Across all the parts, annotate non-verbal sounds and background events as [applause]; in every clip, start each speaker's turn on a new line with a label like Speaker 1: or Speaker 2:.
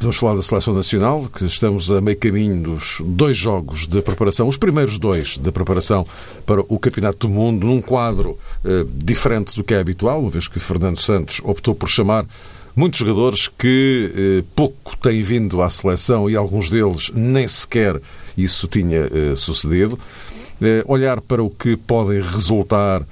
Speaker 1: vamos falar da Seleção Nacional, que estamos a meio caminho dos dois jogos de preparação, os primeiros dois de preparação para o Campeonato do Mundo, num quadro uh, diferente do que é habitual, uma vez que Fernando Santos optou por chamar muitos jogadores que pouco têm vindo à seleção e alguns deles nem sequer isso tinha sucedido. Eh, olhar para o que podem resultar eh,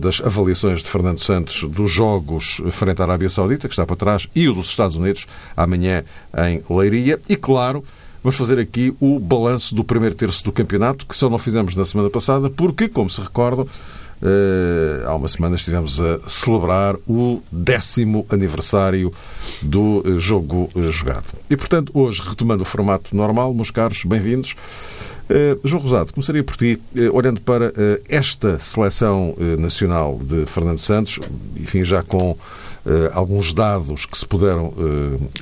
Speaker 1: das avaliações de Fernando Santos dos jogos frente à Arábia Saudita, que está para trás, e o dos Estados Unidos, amanhã em Leiria. E, claro, vamos fazer aqui o balanço do primeiro terço do campeonato, que só não fizemos na semana passada, porque, como se recordam, eh, há uma semana estivemos a celebrar o décimo aniversário do jogo jogado. E, portanto, hoje, retomando o formato normal, meus caros, bem-vindos. Uh, João Rosado, começaria por ti, uh, olhando para uh, esta seleção nacional de Fernando Santos, enfim, já com alguns dados que se puderam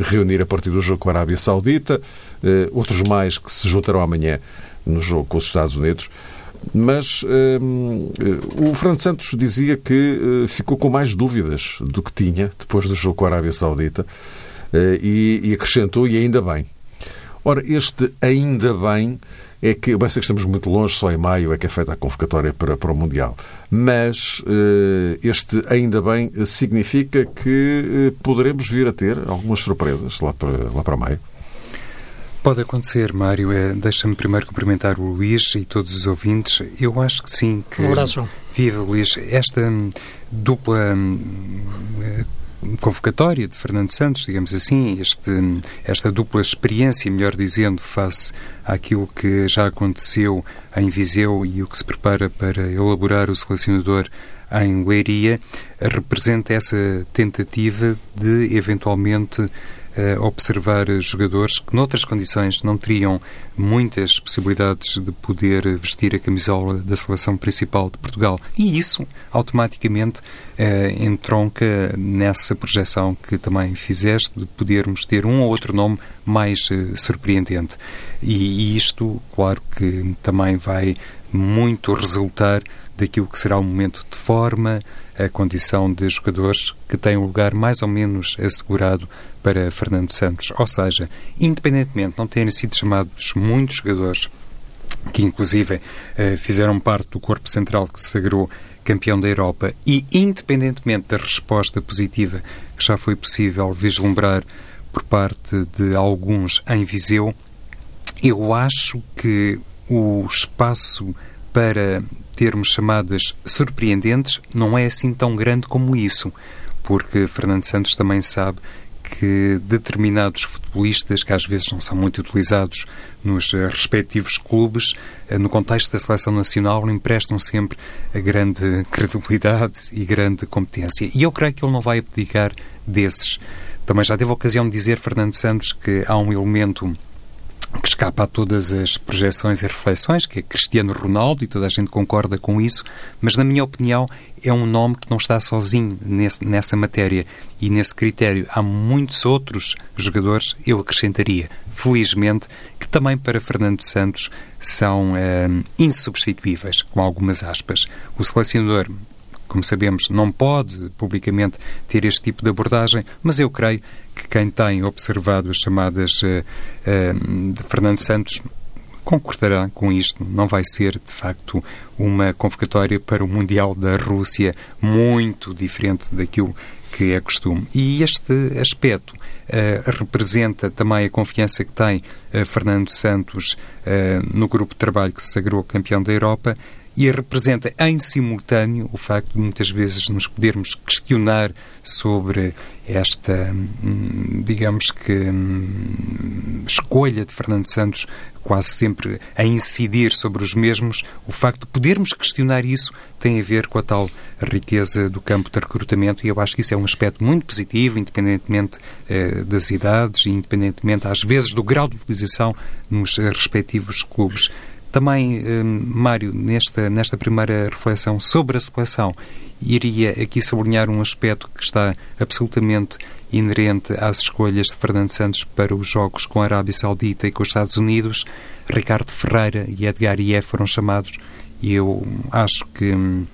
Speaker 1: reunir a partir do jogo com a Arábia Saudita, outros mais que se juntarão amanhã no jogo com os Estados Unidos. Mas o Fernando Santos dizia que ficou com mais dúvidas do que tinha depois do jogo com a Arábia Saudita e, e acrescentou, e ainda bem. Ora, este ainda bem é que, bem sei que estamos muito longe, só em maio é que é feita a convocatória para, para o Mundial, mas este, ainda bem, significa que poderemos vir a ter algumas surpresas lá para, lá para maio.
Speaker 2: Pode acontecer, Mário. É, Deixa-me primeiro cumprimentar o Luís e todos os ouvintes. Eu acho que sim. Que,
Speaker 3: um abraço.
Speaker 2: Viva, Luís. Esta hum, dupla hum, convocatória de Fernando Santos, digamos assim, este, esta dupla experiência, melhor dizendo, face àquilo que já aconteceu em Viseu e o que se prepara para elaborar o selecionador em Leiria, representa essa tentativa de eventualmente observar jogadores que, noutras condições, não teriam muitas possibilidades de poder vestir a camisola da seleção principal de Portugal. E isso, automaticamente, eh, entronca nessa projeção que também fizeste de podermos ter um ou outro nome mais eh, surpreendente. E, e isto, claro que também vai muito resultar daquilo que será o momento de forma, a condição de jogadores que têm um lugar mais ou menos assegurado para Fernando Santos. Ou seja, independentemente de não terem sido chamados muitos jogadores que inclusive eh, fizeram parte do corpo central que se sagrou campeão da Europa e independentemente da resposta positiva que já foi possível vislumbrar por parte de alguns em Viseu, eu acho que o espaço para termos chamadas surpreendentes não é assim tão grande como isso, porque Fernando Santos também sabe que determinados futebolistas, que às vezes não são muito utilizados nos eh, respectivos clubes, eh, no contexto da seleção nacional, emprestam sempre a grande [laughs] credibilidade e grande competência. E eu creio que ele não vai abdicar desses. Também já teve a ocasião de dizer, Fernando Santos, que há um elemento que escapa a todas as projeções e reflexões, que é Cristiano Ronaldo, e toda a gente concorda com isso, mas, na minha opinião, é um nome que não está sozinho nesse, nessa matéria e nesse critério. Há muitos outros jogadores, eu acrescentaria, felizmente, que também para Fernando Santos são é, insubstituíveis, com algumas aspas. O selecionador como sabemos, não pode publicamente ter este tipo de abordagem, mas eu creio que quem tem observado as chamadas uh, uh, de Fernando Santos concordará com isto. Não vai ser, de facto, uma convocatória para o Mundial da Rússia muito diferente daquilo que é costume. E este aspecto uh, representa também a confiança que tem uh, Fernando Santos uh, no grupo de trabalho que se sagrou campeão da Europa e representa em simultâneo o facto de muitas vezes nos podermos questionar sobre esta, hum, digamos que, hum, escolha de Fernando Santos quase sempre a incidir sobre os mesmos, o facto de podermos questionar isso tem a ver com a tal riqueza do campo de recrutamento e eu acho que isso é um aspecto muito positivo, independentemente eh, das idades e independentemente, às vezes, do grau de utilização nos respectivos clubes Também, Mário, nesta, nesta primeira reflexão sobre a seleção, iria aqui sublinhar um aspecto que está absolutamente inerente às escolhas de Fernando Santos para os jogos com a Arábia Saudita e com os Estados Unidos. Ricardo Ferreira e Edgar Ié foram chamados e eu acho que hum,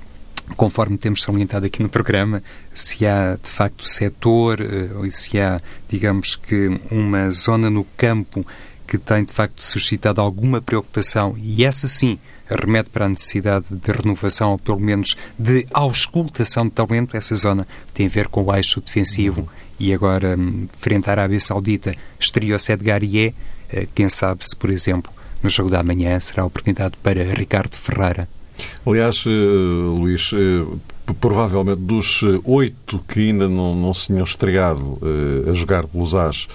Speaker 2: conforme temos salientado aqui no programa, se há de facto setor, eh, ou se há, digamos que, uma zona no campo que tem de facto suscitado alguma preocupação, e essa sim remete para a necessidade de renovação, ou pelo menos de auscultação de talento, essa zona tem a ver com o eixo defensivo. E agora, hum, frente à Arábia Saudita, estreou-se Edgar Ié. Eh, quem sabe se, por exemplo, no jogo da manhã será a oportunidade para Ricardo Ferreira.
Speaker 1: Aliás, eh, Luís, eh, provavelmente dos oito que ainda não, não se tinham estreado a jogar pelos AS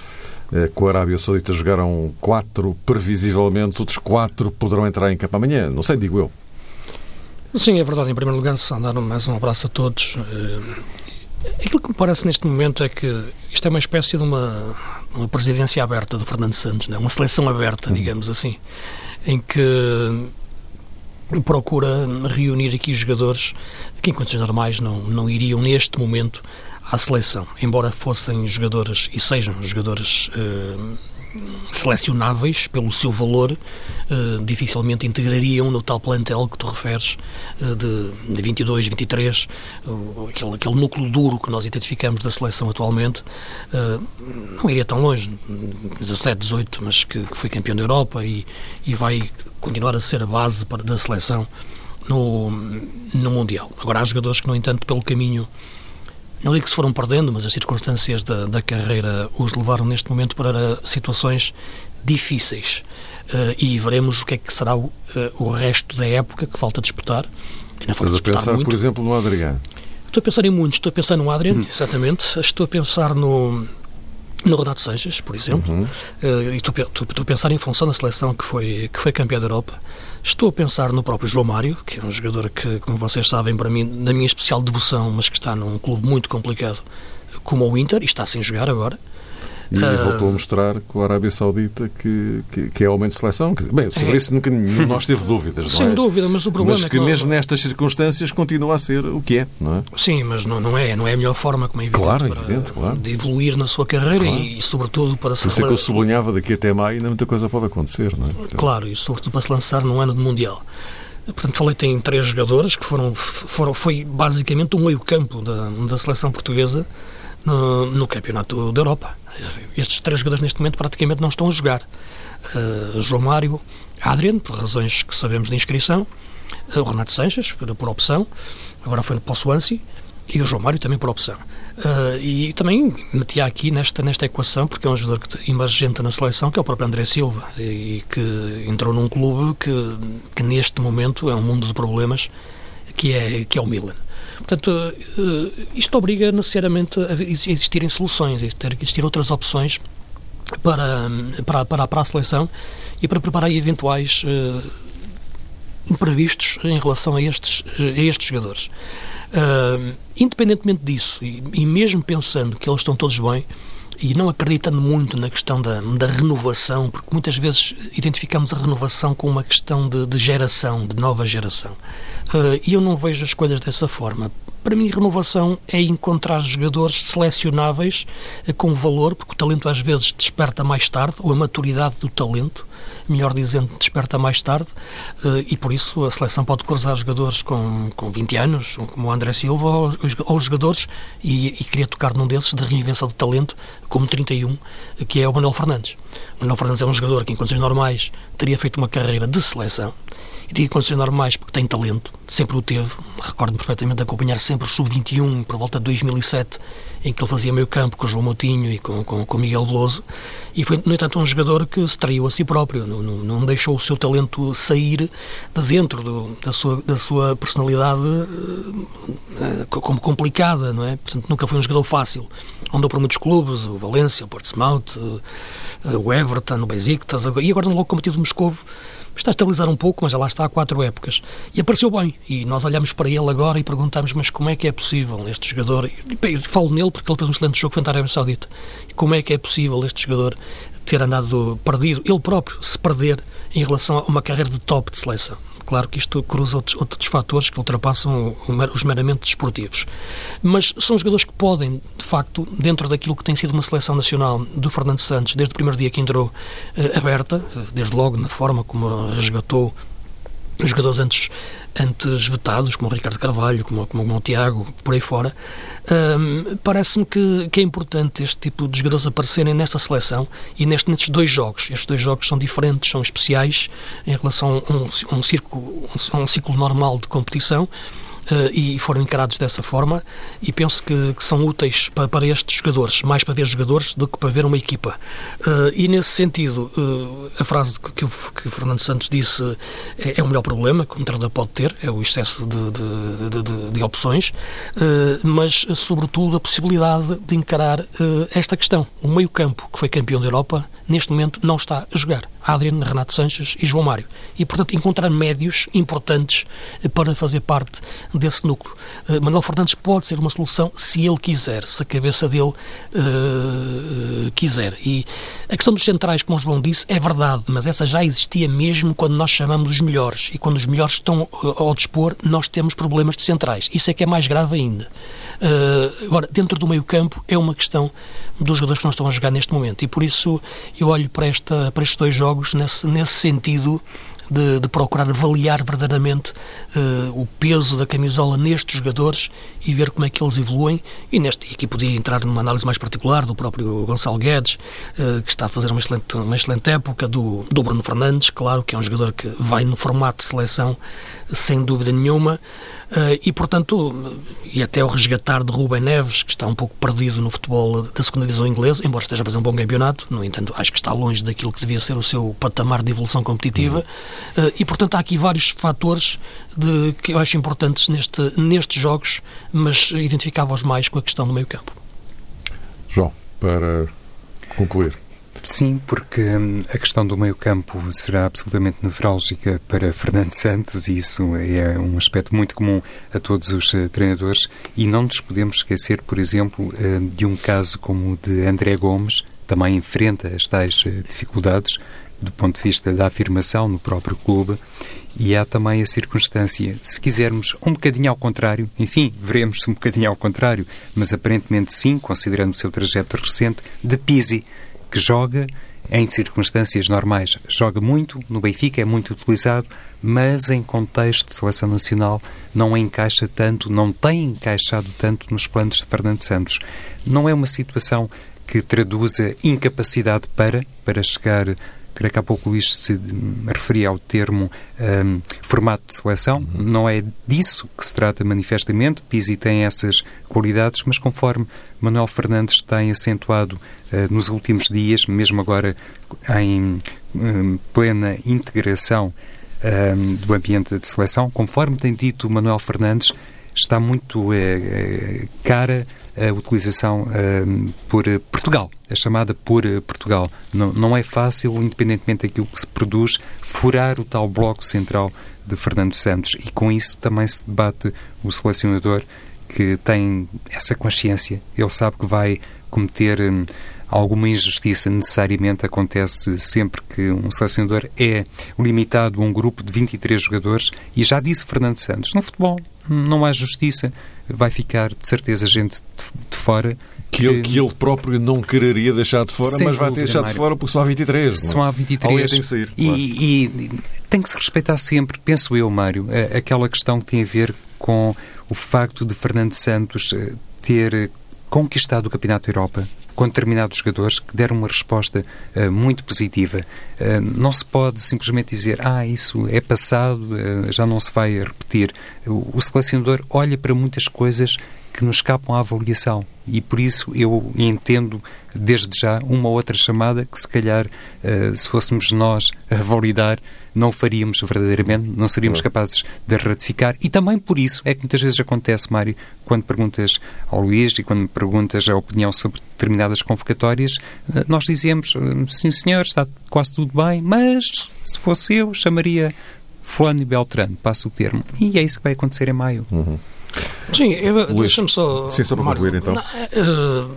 Speaker 1: com a Arábia Saudita, jogaram quatro, previsivelmente, outros quatro poderão entrar em campo amanhã. Não sei, digo eu.
Speaker 3: Sim, é verdade. Em primeiro lugar, dar mais um abraço a todos. Aquilo que me parece neste momento é que isto é uma espécie de uma, uma presidência aberta do Fernando Santos, né? uma seleção aberta, digamos assim, em que procura reunir aqui jogadores que em condições normais não, não iriam neste momento à seleção, embora fossem jogadores e sejam jogadores eh, selecionáveis pelo seu valor, uh, dificilmente integrariam no tal plantel que tu referes uh, de, de 22, 23, uh, aquele, aquele núcleo duro que nós identificamos da seleção atualmente, eh, não iria tão longe, 17, 18, mas que, que, foi campeão da Europa e, e vai continuar a ser a base para, da seleção no, no Mundial. Agora, há jogadores que, no entanto, pelo caminho não digo que se foram perdendo, mas as circunstâncias da, da carreira os levaram neste momento para situações difíceis. Uh, e veremos o que é que será o, uh, o resto da época que falta disputar.
Speaker 1: Estás a pensar, muito. por exemplo, no Adriano?
Speaker 3: Estou a pensar em muitos. Estou a pensar no Adriano, hum. exatamente. Estou a pensar no, no Renato Seixas, por exemplo. Uhum. Uh, e estou, estou, estou, a pensar em função da seleção que foi, que foi campeã da Europa. Estou a pensar no próprio João Mário, que é um jogador que, como vocês sabem, para mim, na minha especial devoção, mas que está num clube muito complicado como o Inter, e está sem jogar agora.
Speaker 1: E uh, voltou a mostrar com a Arábia Saudita que, que, que é aumento de seleção. Bem, sobre é. isso nunca nenhum nós teve dúvidas,
Speaker 3: Sem
Speaker 1: é?
Speaker 3: dúvida, mas o problema
Speaker 1: mas
Speaker 3: é
Speaker 1: que, é que mesmo não... nestas circunstâncias continua a ser o que é, não é?
Speaker 3: Sim, mas não, não, é, não é a melhor forma, como é evidente,
Speaker 1: claro, para, evidente, claro.
Speaker 3: de evoluir na sua carreira claro. e, sobretudo, para se...
Speaker 1: Por isso é que eu sublinhava daqui até maio ainda muita coisa pode acontecer, não é?
Speaker 3: Claro, e sobretudo para se lançar num ano de Mundial. Portanto, falei tem três jogadores que foram, foram foi basicamente um meio-campo da, da seleção portuguesa no, no, Campeonato da Europa. Estes três jogadores neste momento praticamente não estão a jogar. Uh, João Mário, Adriano, por razões que sabemos de inscrição, uh, o Renato Sanches, por, opção, agora foi para o Swansea, e o João Mário também por opção. Uh, e também metia aqui nesta, nesta equação, porque é um jogador que emergente na seleção, que é o próprio André Silva, e que entrou num clube que, que neste momento é um mundo de problemas, que é, que é o Milan. Portanto, uh, isto obriga necessariamente a existirem soluções, a existir outras opções para, para, para, para a seleção e para preparar eventuais uh, imprevistos em relação a estes, a estes jogadores. Uh, independentemente disso, e, e, mesmo pensando que eles estão todos bem, e não acreditando muito na questão da, da renovação, porque muitas vezes identificamos a renovação com uma questão de, de geração, de nova geração. Uh, e eu não vejo as coisas dessa forma. Para mim, renovação é encontrar jogadores selecionáveis uh, com valor, porque o talento às vezes desperta mais tarde, ou a maturidade do talento melhor dizendo, desperta mais tarde eh, e por isso a seleção pode cruzar jogadores com, com 20 anos, como o André Silva, ou, jogadores, e, e queria tocar num desses de reinvenção de talento, como 31, que é o Manuel Fernandes. O Manuel Fernandes é um jogador que, em condições normais, teria feito uma carreira de seleção, e digo condições normais porque tem talento, sempre o teve. Recordo-me perfeitamente de acompanhar sempre o Sub-21 por volta de 2007, em que ele fazia meio campo com o João Moutinho e com, com, com Miguel Veloso. E foi, no entanto, um jogador que se traiu a si próprio, não, não, não deixou o seu talento sair de dentro do, da, sua, da sua personalidade uh, como complicada, não é? Portanto, nunca foi um jogador fácil. Andou por muitos clubes, o Valência, o Portsmouth, uh, o Everton, o Besiktas, e agora no Lokomotiv de Moscovo está a estabilizar um pouco, mas já lá está há quatro épocas. E apareceu bem. E nós olhamos para ele agora e perguntamos, mas como é que é possível este jogador, e falo nele porque ele fez um excelente jogo frente à Arábia Saudita, como é que é possível este jogador ter andado perdido, ele próprio se perder em relação a uma carreira de top de seleção. Claro que isto cruza outros, outros fatores que ultrapassam os meramente desportivos. Mas são jogadores que podem, de facto, dentro daquilo que tem sido uma seleção nacional do Fernando Santos, desde o primeiro dia que entrou eh, aberta, desde logo na forma como resgatou jogadores antes, antes vetados, como o Ricardo Carvalho, como, como o Tiago, por aí fora, um, parece-me que, que é importante este tipo de jogadores aparecerem nesta seleção e neste, nestes dois jogos. Estes dois jogos são diferentes, são especiais em relação a um, um, círculo, um, um ciclo normal de competição e foram encarados dessa forma e penso que, que são úteis para, para, estes jogadores, mais para ver jogadores do que para ver uma equipa. Uh, e nesse sentido, uh, a frase que, que, o, Fernando Santos disse é, é, o melhor problema que um treinador pode ter, é o excesso de, de, de, de opções, mas sobretudo a possibilidade de encarar esta questão. O meio campo, que foi campeão da Europa, neste momento não está a jogar. Adriano, Renato Sanches e João Mário. E, portanto, encontrar médios importantes para fazer parte desse núcleo. Uh, Manuel Fernandes pode ser uma solução se ele quiser, se a cabeça dele uh, quiser. E a questão dos centrais, como o João disse, é verdade, mas essa já existia mesmo quando nós chamamos os melhores. E quando os melhores estão ao dispor, nós temos problemas de centrais. Isso é que é mais grave ainda. Uh, agora, dentro do meio campo, é uma questão dos jogadores que não estão a jogar neste momento. E por isso eu olho para, esta, para estes dois jogos nesse, nesse sentido de, de procurar avaliar verdadeiramente uh, o peso da camisola nestes jogadores e ver como é que eles evoluem. E neste aqui podia entrar numa análise mais particular do próprio Gonçalo Guedes, uh, que está a fazer uma excelente, uma excelente época, do, do Bruno Fernandes, claro, que é um jogador que vai no formato de seleção sem dúvida nenhuma. Uh, e, portanto, e até o resgatar de Rubem Neves, que está um pouco perdido no futebol da segunda divisão inglesa, embora esteja a fazer um bom campeonato, no entanto, acho que está longe daquilo que devia ser o seu patamar de evolução competitiva. Uh, e, portanto, há aqui vários fatores de, que eu acho importantes neste, nestes jogos, mas identificava-os mais com a questão do meio-campo.
Speaker 1: João, para concluir.
Speaker 2: Sim, porque hum, a questão do meio-campo será absolutamente nevrálgica para [laughs] Fernando Santos e isso é um aspecto muito comum a todos os uh, treinadores. E não nos podemos esquecer, por exemplo, uh, de um caso como o de André Gomes, também enfrenta as tais uh, dificuldades do ponto de vista da afirmação no próprio clube. E há também a circunstância, se quisermos um bocadinho ao contrário, enfim, veremos se um bocadinho ao contrário, mas aparentemente sim, considerando o seu trajeto recente, de Pisi que joga em circunstâncias normais. Joga muito, no Benfica é muito utilizado, mas em contexto de seleção nacional não encaixa tanto, não tem encaixado tanto nos planos de Fernando Santos. Não é uma situação que traduza incapacidade para, para chegar creio que há pouco o Luís se referia ao termo um, formato de seleção. Uhum. Não é disso que se trata manifestamente. Pizzi tem essas qualidades, mas conforme Manuel Fernandes tem acentuado uh, nos últimos dias, mesmo agora em um, plena integração um, do ambiente de seleção, conforme tem dito Manuel Fernandes, está muito uh, cara a utilização uh, por Portugal, a chamada por Portugal. Não, não é fácil, independentemente daquilo que se produz, furar o tal bloco central de Fernando Santos. E com isso também se debate o selecionador que tem essa consciência, ele sabe que vai cometer um, alguma injustiça. Necessariamente acontece sempre que um selecionador é limitado a um grupo de 23 jogadores. E já disse Fernando Santos, no futebol não há justiça, vai ficar de certeza gente de, fora
Speaker 1: que, ele, que ele próprio não quereria deixar de fora, mas vai ter deixado de fora porque só há 23.
Speaker 2: Só há 23.
Speaker 1: Tem que sair,
Speaker 2: e, claro. e, e, tem que se respeitar sempre, penso eu, Mário, aquela questão que tem a ver com o facto de Fernando Santos eh, ter conquistado o Campeonato da Europa com determinados jogadores que deram uma resposta uh, muito positiva. Uh, não se pode simplesmente dizer, ah, isso é passado, uh, já não se vai repetir. O, o selecionador olha para muitas coisas que nos escapam à avaliação. E por isso eu entendo, desde já, uma outra chamada que, se calhar, uh, se fôssemos nós a validar, não faríamos verdadeiramente, não seríamos capazes de ratificar. E também por isso é que muitas vezes acontece, Mário, quando perguntas ao Luís e quando me perguntas a opinião sobre determinadas convocatórias, uh, nós dizemos, uh, sim senhor, está quase tudo bem, mas se fosse eu, chamaria Fulano e Beltrano, passo o termo. E é isso que vai acontecer em maio.
Speaker 1: Uhum.
Speaker 3: Sim, deixa-me só.
Speaker 1: Sim, só para concluir então. Não,
Speaker 3: uh,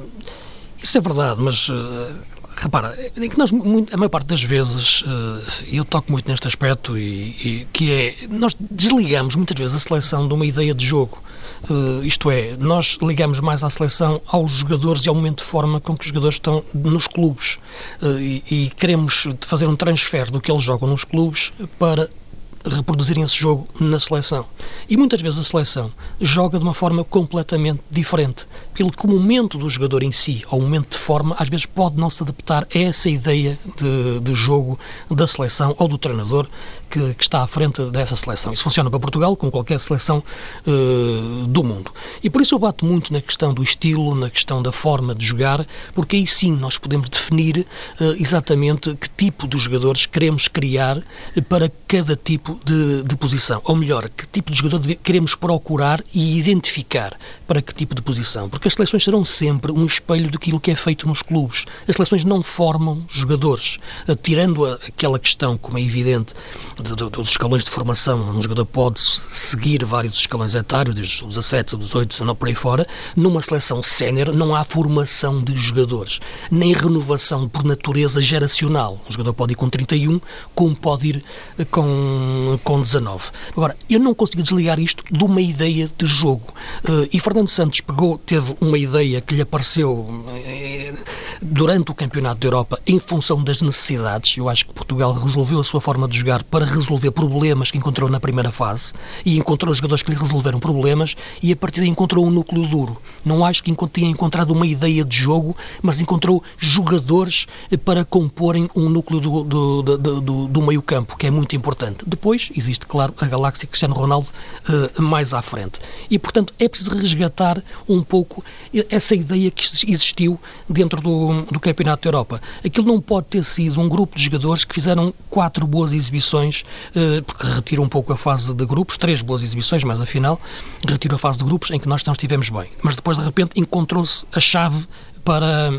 Speaker 3: isso é verdade, mas uh, repara, é que nós, a maior parte das vezes, eh, eu toco muito neste aspecto, e, e, que é, nós desligamos muitas vezes a seleção de uma ideia de jogo. Uh, isto é, nós ligamos mais à seleção aos jogadores e ao momento de forma com que os jogadores estão nos clubes uh, e, e, queremos fazer um transfer do que eles jogam nos clubes para reproduzirem esse jogo na seleção. E muitas vezes a seleção joga de uma forma completamente diferente, pelo que o momento do jogador em si, ou o momento de forma, às vezes pode não se adaptar a essa ideia de, de jogo da seleção ou do treinador que, que, está à frente dessa seleção. Isso funciona para Portugal, como qualquer seleção uh, do mundo. E por isso eu bato muito na questão do estilo, na questão da forma de jogar, porque aí sim nós podemos definir uh, exatamente que tipo de jogadores queremos criar para cada tipo de, de posição. Ou melhor, que tipo de jogador queremos procurar e identificar para que tipo de posição. Porque as seleções serão sempre um espelho daquilo que é feito nos clubes. As seleções não formam jogadores. Uh, tirando aquela questão, como é evidente, de, de, dos escalões de formação. Um jogador pode seguir vários escalões etários, desde os 17, os 18, 19 por aí fora. Numa seleção sénior não há formação de jogadores, nem renovação por natureza geracional. Um jogador pode ir com 31, como pode ir eh, com, com 19. Agora, eu não consigo desligar isto de uma ideia de jogo. Uh, e Fernando Santos pegou, teve uma ideia que lhe apareceu uh, durante o Campeonato da Europa em função das necessidades. Eu acho que Portugal resolveu a sua forma de jogar para resolver problemas que encontrou na primeira fase e encontrou jogadores que lhe resolveram problemas e a partir daí encontrou um núcleo duro. Não acho que tenha encontrado uma ideia de jogo, mas encontrou jogadores para comporem um núcleo do, do, do, do, do meio campo, que é muito importante. Depois existe, claro, a galáxia Cristiano Ronaldo uh, mais à frente. E, portanto, é preciso resgatar um pouco essa ideia que existiu dentro do, do Campeonato da Europa. Aquilo não pode ter sido um grupo de jogadores que fizeram quatro boas exibições eh, porque retira um pouco a fase de grupos, três boas exibições, mas afinal retira a fase de grupos em que nós não estivemos bem. Mas depois, de repente, encontrou-se a chave para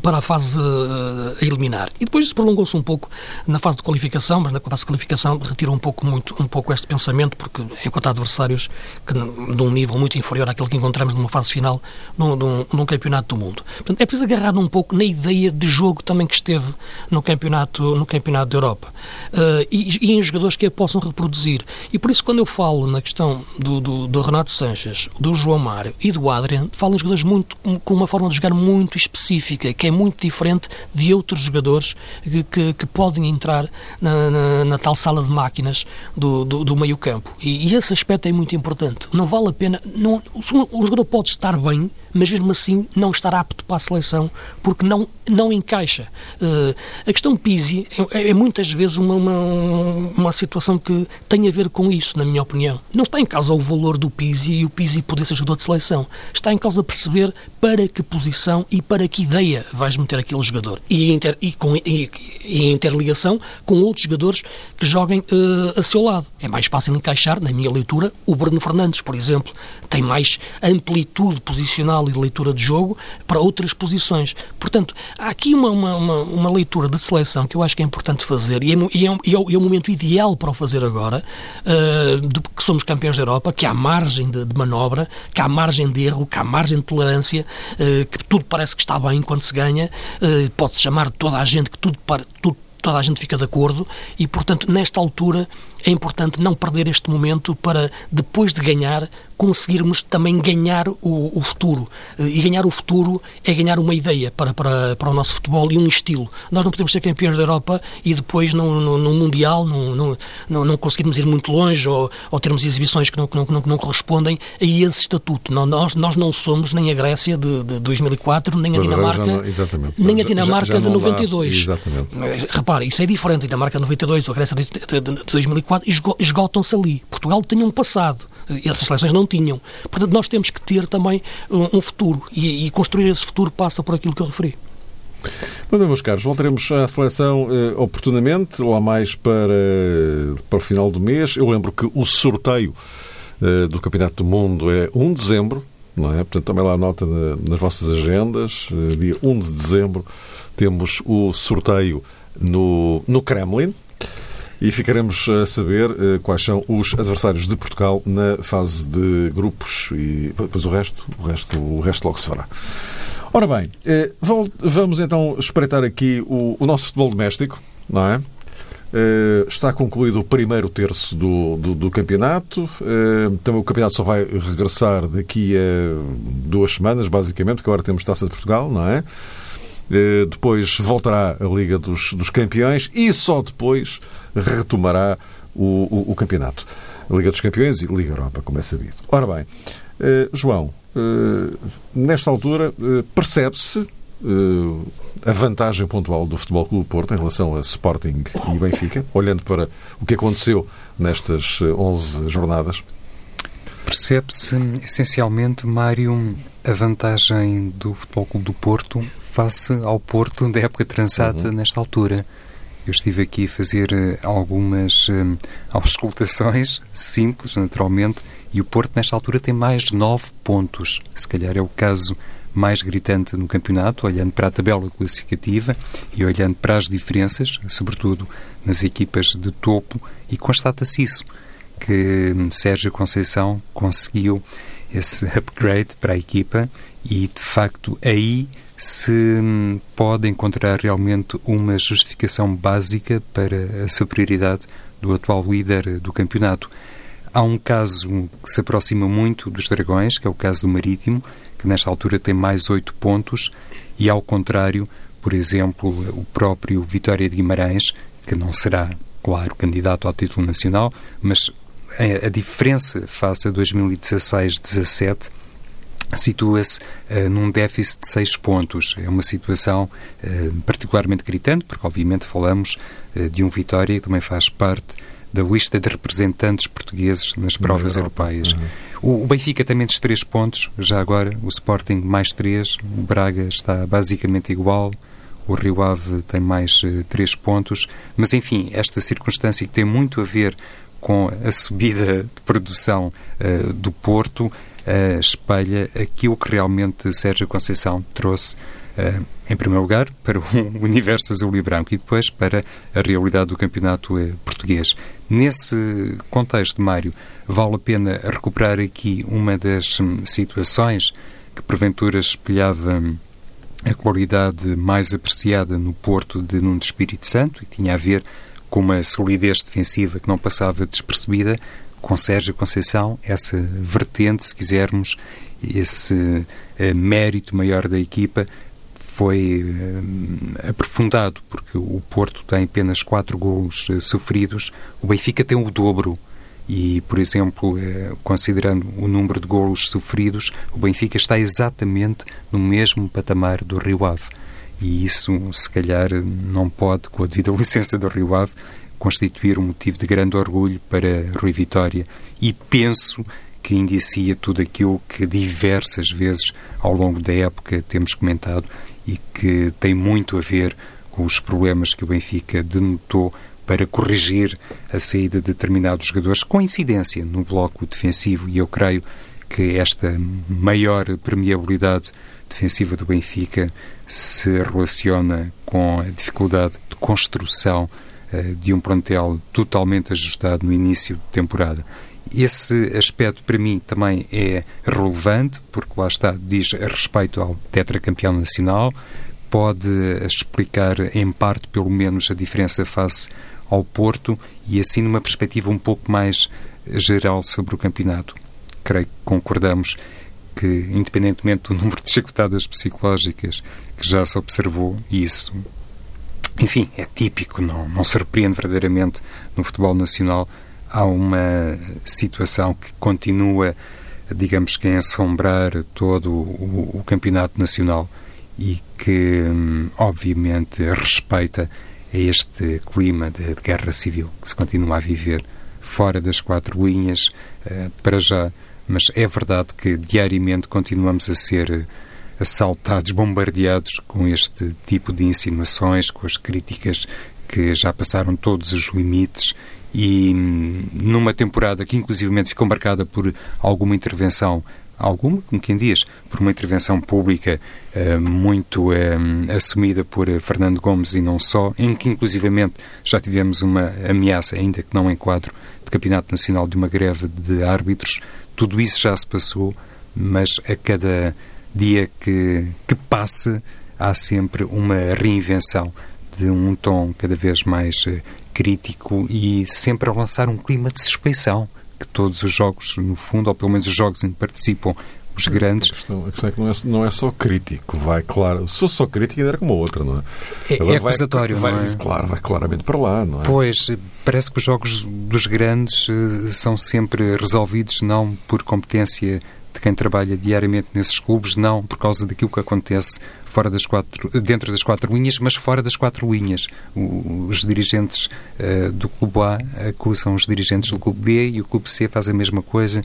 Speaker 3: para a fase uh, a eliminar. E depois isso prolongou-se um pouco na fase de qualificação, mas na fase de qualificação retirou um pouco, muito, um pouco este pensamento, porque enquanto adversários que, de um nível muito inferior àquele que encontramos numa fase final num, num, num campeonato do mundo. Portanto, é preciso agarrar um pouco na ideia de jogo também que esteve no campeonato, no campeonato da Europa uh, e, e, em jogadores que a possam reproduzir. E por isso, quando eu falo na questão do, do, do Renato Sanches, do João Mário e do Adrian, falo em jogadores muito, com uma forma de jogar muito específica, que é muito diferente de outros jogadores que, que, que podem entrar na, na, na, tal sala de máquinas do, do, do meio campo. E, e, esse aspecto é muito importante. Não vale a pena. Não, o jogador pode estar bem, mas mesmo assim não estar apto para a seleção porque não, não encaixa. Uh, a questão Pizzi é, é, muitas vezes uma, uma, uma, situação que tem a ver com isso, na minha opinião. Não está em causa o valor do Pizzi e o Pizzi poder ser jogador de seleção. Está em causa perceber para que posição e para que ideia vais meter aquele jogador. E, inter, e, com, e, e interligação com outros jogadores que joguem uh, a seu lado. É mais fácil encaixar, na minha leitura, o Bruno Fernandes, por exemplo. Tem mais amplitude posicional e de leitura de jogo para outras posições. Portanto, há aqui uma, uma, uma, uma leitura de seleção que eu acho que é importante fazer e é, e é, e é, é o momento ideal para o fazer agora, uh, de que somos campeões da Europa, que há margem de, de, manobra, que há margem de erro, que há margem de tolerância, uh, que tudo parece que está bem quando se ganha, uh, pode-se chamar toda a gente que tudo, tudo toda a gente fica de acordo e, portanto, nesta altura é importante não perder este momento para, depois de ganhar, conseguirmos também ganhar o, o, futuro. E ganhar o futuro é ganhar uma ideia para, para, para o nosso futebol e um estilo. Nós não podemos ser campeões da Europa e depois, no, no, Mundial, não, não, não conseguirmos ir muito longe ou, ou termos exibições que não, que não, que não, correspondem a esse estatuto. Não, nós, nós não somos nem a Grécia de, de 2004, nem a Dinamarca, não, nem a Dinamarca já, já de 92. exatamente. Repare, isso é diferente. A Dinamarca de 92 ou a Grécia de, de, de 2004 esgotam-se ali. Portugal tinha um passado essas seleções não tinham. Portanto, nós temos que ter também um, futuro e, e, construir esse futuro passa por aquilo que eu referi.
Speaker 1: Bom, meus caros, voltaremos à seleção eh, oportunamente, lá mais para, para o final do mês. Eu lembro que o sorteio eh, do Campeonato do Mundo é 1 de dezembro, não é? Portanto, também lá nota na, nas vossas agendas, eh, dia 1 de dezembro, temos o sorteio no, no Kremlin, e ficaremos a saber eh, quais são os adversários de Portugal na fase de grupos e depois o resto, o resto, o resto logo se fará. Ora bem, eh, vamos então espreitar aqui o, nosso futebol doméstico, não é? Uh, está concluído o primeiro terço do, do, do campeonato. Também o campeonato só vai regressar daqui a duas semanas, basicamente, porque agora temos Taça de Portugal, não é? Uh, depois voltará a Liga dos, dos Campeões e só depois retomará o, o, o, campeonato. A Liga dos Campeões e Liga Europa, como é sabido. Ora bem, João, nesta altura percebe-se a vantagem pontual do Futebol Clube Porto em relação a Sporting e Benfica, olhando para o que aconteceu nestas 11 eh, jornadas?
Speaker 2: Percebe-se essencialmente, Mário, a vantagem do Futebol Clube do Porto face ao Porto da época transata uhum. nesta altura. Eu estive aqui a fazer eh, algumas um, auscultações [laughs] simples, naturalmente, e o Porto, nesta altura, tem mais de 9 pontos. Se calhar é o caso mais gritante no campeonato, olhando para a tabela classificativa e olhando para as diferenças, sobretudo nas equipas de topo, e constata-se isso, que Sérgio Conceição conseguiu esse [laughs] upgrade para a equipa e, de facto, aí se pode encontrar realmente uma justificação básica para a superioridade do atual líder do campeonato. Há um caso que se aproxima muito dos Dragões, que é o caso do Marítimo, que nesta altura tem mais oito pontos, e ao contrário, por exemplo, o próprio Vitória de Guimarães, que não será, claro, candidato ao título nacional, mas a, diferença face a 2016-17 situa-se uh, num déficit de seis pontos. É uma situação uh, particularmente gritante, porque obviamente falamos uh, de um Vitória que também faz parte da lista de representantes portugueses nas provas europeias. Uhum. O Benfica tem menos 3 pontos, já agora, o Sporting mais 3, o Braga está basicamente igual, o Rio Ave tem mais 3 pontos, mas enfim, esta circunstância que tem muito a ver com a subida de produção uh, do Porto uh, espelha aquilo que realmente Sérgio Conceição trouxe Uh, em primeiro lugar, para o [laughs] universo azul e branco e depois para a realidade do campeonato português. Nesse contexto, Mário, vale a pena recuperar aqui uma das hum, situações que porventura espelhava hum, a qualidade mais apreciada no Porto de Nuno Espírito Santo e tinha a ver com uma solidez defensiva que não passava despercebida, com Sérgio Conceição, essa vertente, se quisermos, esse uh, mérito maior da equipa foi uh, aprofundado, porque o Porto tem apenas quatro golos uh, sofridos, o Benfica tem o dobro. E, por exemplo, considerando o número de golos sofridos, o Benfica está exatamente no mesmo patamar do Rio Ave. E isso, se calhar, não pode, com a devida licença do Rio Ave, constituir um motivo de grande orgulho para Rui Vitória. E penso que indicia tudo aquilo que diversas vezes ao longo da época temos comentado e que tem muito a ver com os problemas que o Benfica denotou para corrigir a saída de determinados jogadores, com incidência no bloco defensivo, e eu creio que esta maior permeabilidade defensiva do Benfica se relaciona com a dificuldade de construção uh, de um plantel totalmente ajustado no início de temporada. Esse aspecto, para mim, também é relevante, porque lá está, diz respeito ao tetracampeão nacional, pode explicar, em parte, pelo menos, a diferença face ao Porto e, assim, numa perspectiva um pouco mais geral sobre o campeonato. Creio que concordamos que, independentemente do [laughs] número de chicotadas psicológicas que já se observou, isso, enfim, é típico, não, não surpreende verdadeiramente no futebol nacional há uma situação que continua, digamos que, a ensombrar todo o, o campeonato nacional e que, hum, obviamente, respeita este clima de, de, guerra civil que se continua a viver fora das quatro linhas, uh, para já. Mas é verdade que diariamente continuamos a ser assaltados, bombardeados com este tipo de insinuações, com as críticas que já passaram todos os limites e numa temporada que inclusivamente ficou marcada por alguma intervenção alguma, como quem diz, por uma intervenção pública uh, muito uh, assumida por Fernando Gomes e não só, em que inclusivamente já tivemos uma ameaça, ainda que não em quadro de Campeonato Nacional, de uma greve de árbitros. Tudo isso já se passou, mas a cada dia que, que passe, há sempre uma reinvenção de um tom cada vez mais uh, crítico e sempre a lançar um clima de suspeição que todos os jogos, no fundo, ou pelo menos os jogos em que participam grandes.
Speaker 1: A questão, a questão é que não é, não é, só crítico, vai claro. Se fosse só crítico, era como a outra, não é?
Speaker 2: É, é acusatório,
Speaker 1: vai,
Speaker 2: não é?
Speaker 1: Claro, vai claramente para lá, não é?
Speaker 2: Pois, parece que os jogos dos grandes uh, são sempre resolvidos não por competência de quem trabalha diariamente nesses clubes, não por causa daquilo que acontece fora das quatro, dentro das quatro linhas, mas fora das quatro linhas. Os dirigentes uh, do Clube A acusam os dirigentes do Clube B e o Clube C faz a mesma coisa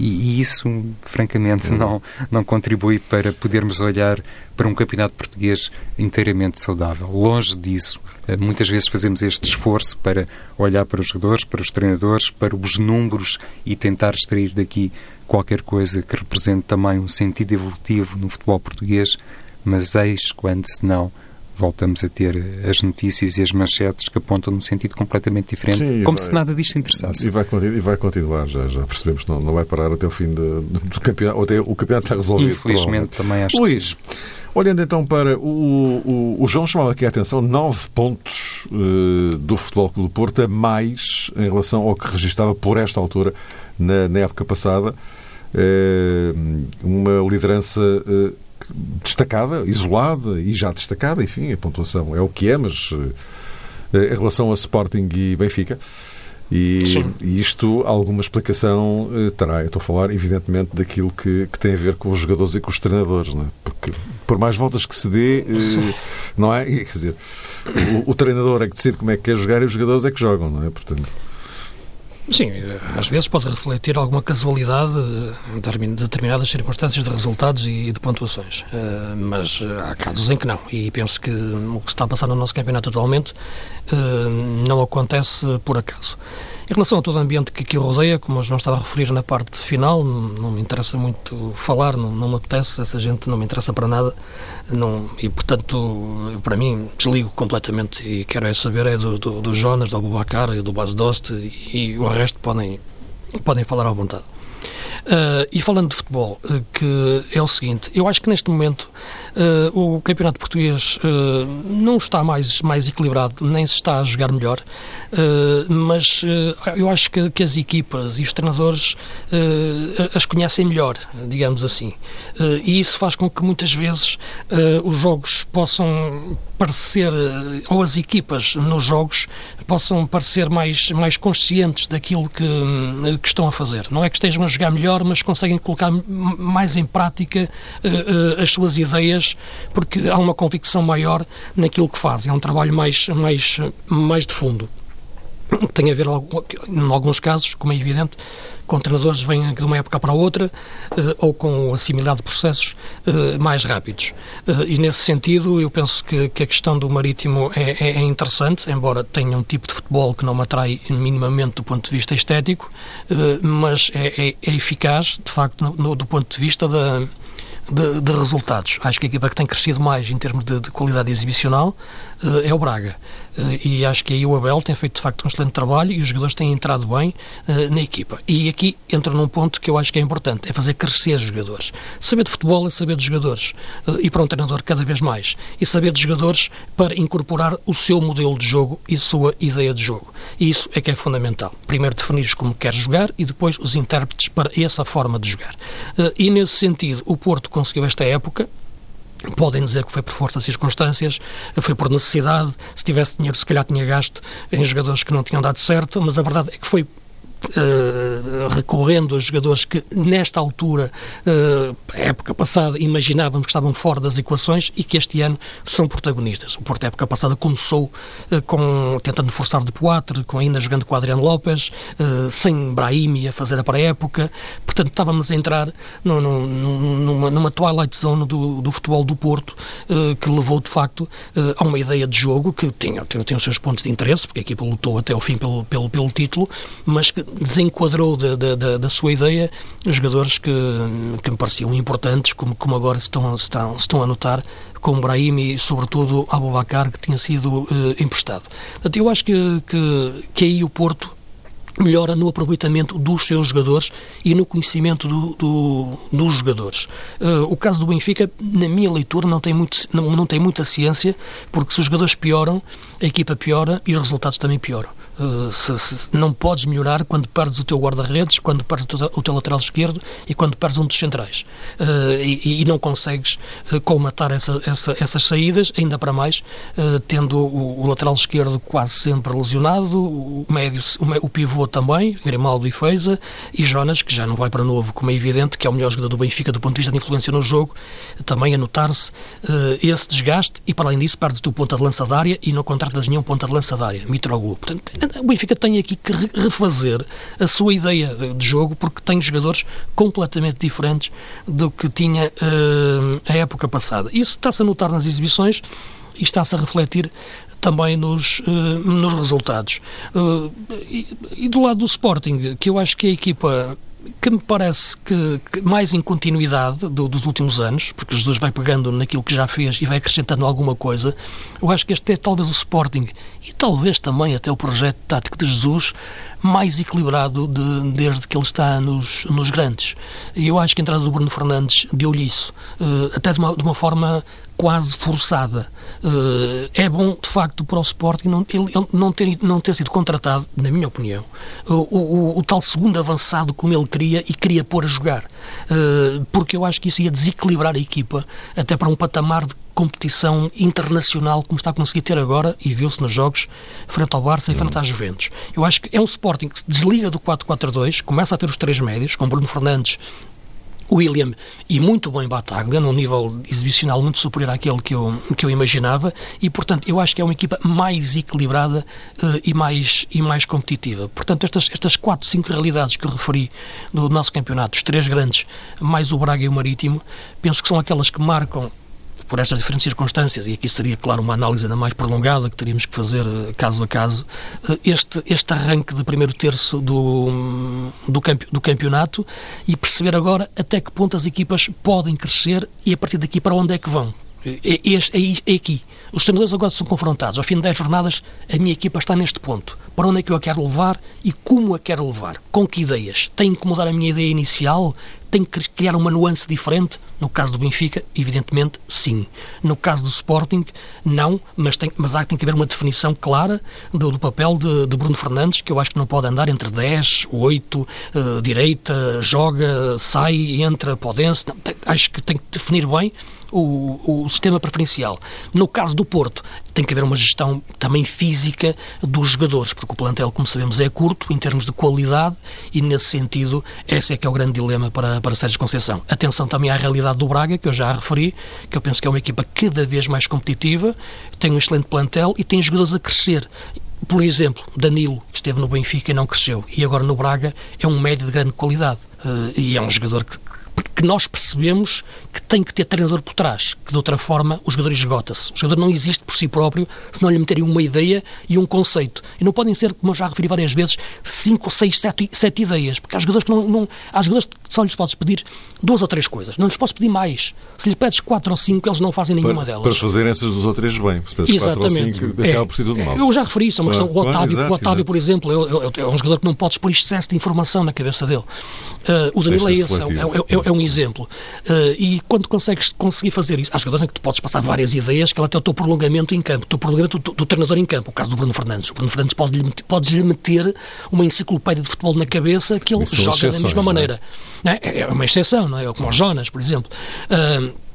Speaker 2: e, e isso, francamente, não, não contribui para podermos olhar para um campeonato português inteiramente saudável. Longe disso. Eh, muitas vezes fazemos este esforço para olhar para os jogadores, para os treinadores, para os números e tentar extrair daqui qualquer coisa que represente também um sentido evolutivo no futebol português, mas eis quando, se não, voltamos a ter as notícias e as manchetes que apontam num sentido completamente diferente, Sim, como vai, se nada disto interessasse.
Speaker 1: E vai, e vai continuar, já, já percebemos, não, não vai parar até o fim de, do campeonato, ou até o campeonato está resolvido.
Speaker 2: Infelizmente também acho
Speaker 1: Luís,
Speaker 2: que sim.
Speaker 1: Olhando então para o, o, o, João chamava aqui a atenção, nove pontos uh, do Futebol Clube do Porto a mais em relação ao que registrava por esta altura na, na época passada. Uh, uma liderança uh, destacada, isolada e já destacada, enfim, a pontuação é o que é, mas em relação a Sporting e Benfica. E, e, isto, alguma explicação terá. Eu estou a falar, evidentemente, daquilo que, que tem a ver com os jogadores e com os treinadores, não é? Porque por mais voltas que se dê, eh, não é? [laughs] Quer dizer, o, o, treinador é que decide como é que quer jogar e os jogadores é que jogam, não é? Portanto.
Speaker 3: Sim, às vezes pode refletir alguma casualidade em determinadas circunstâncias de resultados e de pontuações, eh, mas eh, há casos em que não. E penso que o que está a passar no nosso campeonato atualmente não acontece por acaso. Em relação a todo o ambiente que aqui rodeia, como eu não estava a referir na parte final, não, não me interessa muito falar, não, não, me apetece, essa gente não me interessa para nada, não, e portanto, para mim, desligo completamente e quero é saber é do, do, do Jonas, do e do Bas Dost e o resto podem, podem falar à vontade. Uh, e falando de futebol, uh, que é o seguinte, eu acho que neste momento uh, o campeonato português não está mais, mais equilibrado, nem se está a jogar melhor, mas eu acho que, que, as equipas e os treinadores as conhecem melhor, digamos assim. e isso faz com que muitas vezes os jogos possam parecer, ou as equipas nos jogos possam parecer mais, mais conscientes daquilo que, que estão a fazer. Não é que estejam a jogar melhor, mas conseguem colocar mais em prática uh, as suas ideias, porque há uma convicção maior naquilo que fazem. É um trabalho mais, mais, mais de fundo. Tem a ver, em alguns casos, como é evidente, com treinadores que vêm de uma época para outra uh, ou com assimilado processos uh, mais rápidos. Uh, e nesse sentido, eu penso que, que a questão do Marítimo é, é, é, interessante, embora tenha um tipo de futebol que não me atrai minimamente do ponto de vista estético, mas é, é, é, eficaz, de facto, no, do ponto de vista da de, de, resultados. Acho que a equipa que tem crescido mais em termos de, de qualidade exibicional uh, é o Braga. Uh, e acho que aí o Abel tem feito de facto um excelente trabalho e os jogadores têm entrado bem uh, na equipa. E aqui entra num ponto que eu acho que é importante: é fazer crescer os jogadores. Saber de futebol é saber de jogadores. e para um treinador, cada vez mais. E saber de jogadores para incorporar o seu modelo de jogo e sua ideia de jogo. E isso é que é fundamental. Primeiro definires como queres jogar e depois os intérpretes para essa forma de jogar. e nesse sentido, o Porto conseguiu esta época, Podem dizer que foi por força de circunstâncias, foi por necessidade. Se tivesse dinheiro, se calhar tinha gasto em jogadores que não tinham dado certo, mas a verdade é que foi Uh, recorrendo a jogadores que, nesta altura, uh, época passada, imaginávamos que estavam fora das equações e que este ano são protagonistas. O Porto, época passada, começou uh, com, tentando forçar de Poitre, com ainda jogando com Adriano Lopes, sem Brahimi a fazer a pré-época. Portanto, estávamos a entrar no, no, numa, numa twilight zone do, do futebol do Porto, que levou, de facto, a uma ideia de jogo que tinha, tinha, tinha os seus pontos de interesse, porque a equipa lutou até ao fim pelo, pelo, pelo título, mas que desenquadrou da, da, sua ideia jogadores que, que me pareciam importantes, como, como agora estão, estão, estão a notar, como Brahim e, sobretudo, Abubacar, que tinha sido uh, emprestado. Portanto, eu acho que, que, que aí o Porto melhora no aproveitamento dos seus jogadores e no conhecimento do, do, dos jogadores. Uh, o caso do Benfica, na minha leitura, não tem, muito, não, não tem muita ciência, porque se os jogadores pioram, a equipa piora e os resultados também pioram. Uh, se, se, não podes melhorar quando perdes o teu guarda-redes, quando perdes o teu, o teu, lateral esquerdo e quando perdes um dos centrais. Uh, e, e, não consegues uh, colmatar essa, essa, essas saídas, ainda para mais, tendo o, o, lateral esquerdo quase sempre lesionado, o médio, o, o pivô também, Grimaldo e Feiza, e Jonas, que já não vai para novo, como é evidente, que é o melhor jogador do Benfica do ponto de vista de influência no jogo, também a notar-se esse desgaste, e para além disso, perdes o teu ponta de lança da área e não contratas nenhum ponta de lança da área, Mitroglou. Portanto, o Benfica tem aqui que refazer a sua ideia de jogo porque tem jogadores completamente diferentes do que tinha uh, a época passada. Isso está-se a notar nas exibições e está-se a refletir também nos, uh, nos resultados. Uh, e, e, do lado do Sporting, que eu acho que a equipa que me parece que, que mais em continuidade do, dos últimos anos, porque Jesus vai pegando naquilo que já fez e vai acrescentando alguma coisa, eu acho que este é talvez o Sporting e talvez também até o projeto tático de Jesus mais equilibrado de, desde que ele está nos, nos grandes. E eu acho que a entrada do Bruno Fernandes deu-lhe isso, uh, até de uma, de uma forma quase forçada. Uh, é bom, de facto, para o Sporting não, ele, não, ter, não ter sido contratado, na minha opinião, o, o, o, tal segundo avançado como ele queria e queria pôr a jogar. Uh, porque eu acho que isso ia desequilibrar a equipa até para um patamar de competição internacional como está a conseguir ter agora, e viu-se nos jogos, frente ao Barça e frente à Juventus. Eu acho que é um Sporting que se desliga do 4-4-2, começa a ter os três médios, com Bruno Fernandes William e muito bem Bataglia, num nível exibicional muito superior àquele que eu, que eu imaginava, e portanto eu acho que é uma equipa mais equilibrada uh, e, mais, e mais competitiva. Portanto, estas, estas quatro, cinco realidades que referi no nosso campeonato, os três grandes, mais o Braga e o Marítimo, penso que são aquelas que marcam por estas diferentes circunstâncias, e aqui seria, claro, uma análise ainda mais prolongada que teríamos que fazer eh, caso a caso, eh, este, este arranque de primeiro terço do, do, campe, do campeonato e perceber agora até que ponto as equipas podem crescer e a partir daqui para onde é que vão. É, este, é, é aqui. Os treinadores agora são confrontados. Ao fim de 10 jornadas, a minha equipa está neste ponto. Para onde é que eu a quero levar e como a quero levar? Com que ideias? Tenho que mudar a minha ideia inicial? Tenho que criar uma nuance diferente? No caso do Benfica, evidentemente, sim. No caso do Sporting, não, mas, tem, mas há, tem que haver uma definição clara do, do papel de, de, Bruno Fernandes, que eu acho que não pode andar entre 10, 8, uh, direita, joga, sai, entra, tem, acho que tem que definir bem o, o sistema preferencial. No caso do Porto, tem que haver uma gestão também física dos jogadores, porque o plantel, como sabemos, é curto em termos de qualidade e, nesse sentido, esse é que é o grande dilema para, para Sérgio Conceição. Atenção também à realidade do Braga, que eu já referi, que eu penso que é uma equipa cada vez mais competitiva, tem um excelente plantel e tem jogadores a crescer. Por exemplo, Danilo esteve no Benfica e não cresceu, e agora no Braga é um médio de grande qualidade. Uh, e é um jogador que, que nós percebemos que tem que ter treinador por trás, que de outra forma o jogador esgota-se. O jogador não existe por si próprio se não lhe meterem uma ideia e um conceito. E não podem ser, como eu já referi várias vezes, cinco, seis, sete, sete ideias, porque há jogadores que não, não há jogadores que só lhes podes pedir duas ou três coisas. Não lhes posso pedir mais. Se lhe pedes quatro ou cinco, eles não fazem nenhuma
Speaker 1: para,
Speaker 3: delas.
Speaker 1: Para fazerem essas duas ou três bem. Se pedes Exatamente. quatro ou cinco, acaba por tudo mal.
Speaker 3: Eu já referi isso, é uma questão. O Otávio, exato, o Otávio por exemplo, é, é, é, um jogador que não podes pôr excesso de informação na cabeça dele. Uh, o Danilo é esse, é, é, é, é um exemplo. Uh, e quando consegues conseguir fazer isso, há jogadores em que tu podes passar várias ideias, que ela tem o teu prolongamento em campo, o teu prolongamento do, do, treinador em campo. O caso do Bruno Fernandes. O Bruno Fernandes pode-lhe podes -lhe meter uma enciclopédia de futebol na cabeça que ele joga da mesma é? maneira. É? é? uma exceção, não é? Como o Jonas, por exemplo. Uh,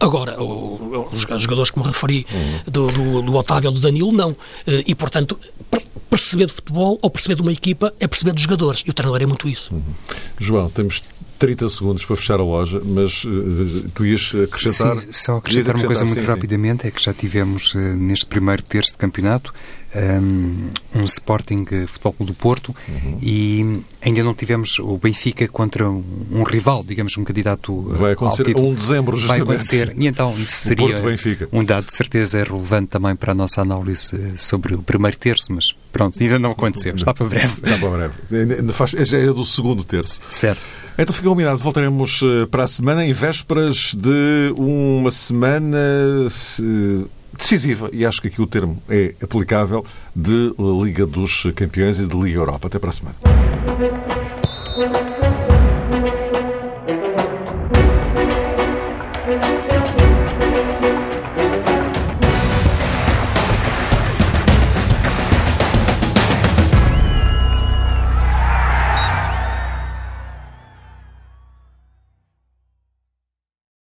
Speaker 3: Agora, os jogadores que me referi, uhum. do, do, do, Otávio ou do Danilo, não. Eh, e, portanto, perceber de futebol ou perceber de uma equipa é perceber dos jogadores. E o treinador é muito isso. Uhum.
Speaker 1: João, temos 30 segundos para fechar a loja, mas uh, tu ias acrescentar.
Speaker 2: Sim, só acrescentar uma coisa muito sim, rapidamente: é que já tivemos uh, neste primeiro terço de campeonato um, um Sporting Futebol Clube do Porto uhum. e ainda não tivemos o Benfica contra um, um rival, digamos, um candidato.
Speaker 1: Vai acontecer
Speaker 2: a
Speaker 1: 1 de dezembro, justamente.
Speaker 2: Vai acontecer, e então isso seria um dado de certeza relevante também para a nossa análise sobre o primeiro terço, mas pronto, ainda não aconteceu, está para breve.
Speaker 1: Está para breve. Faz, já é do segundo terço.
Speaker 2: Certo.
Speaker 1: Então fica combinado, voltaremos eh, para a semana, em vésperas de uma semana eh, decisiva, e acho que aqui o termo é aplicável, de Liga dos Campeões e de Liga Europa. Até para a semana.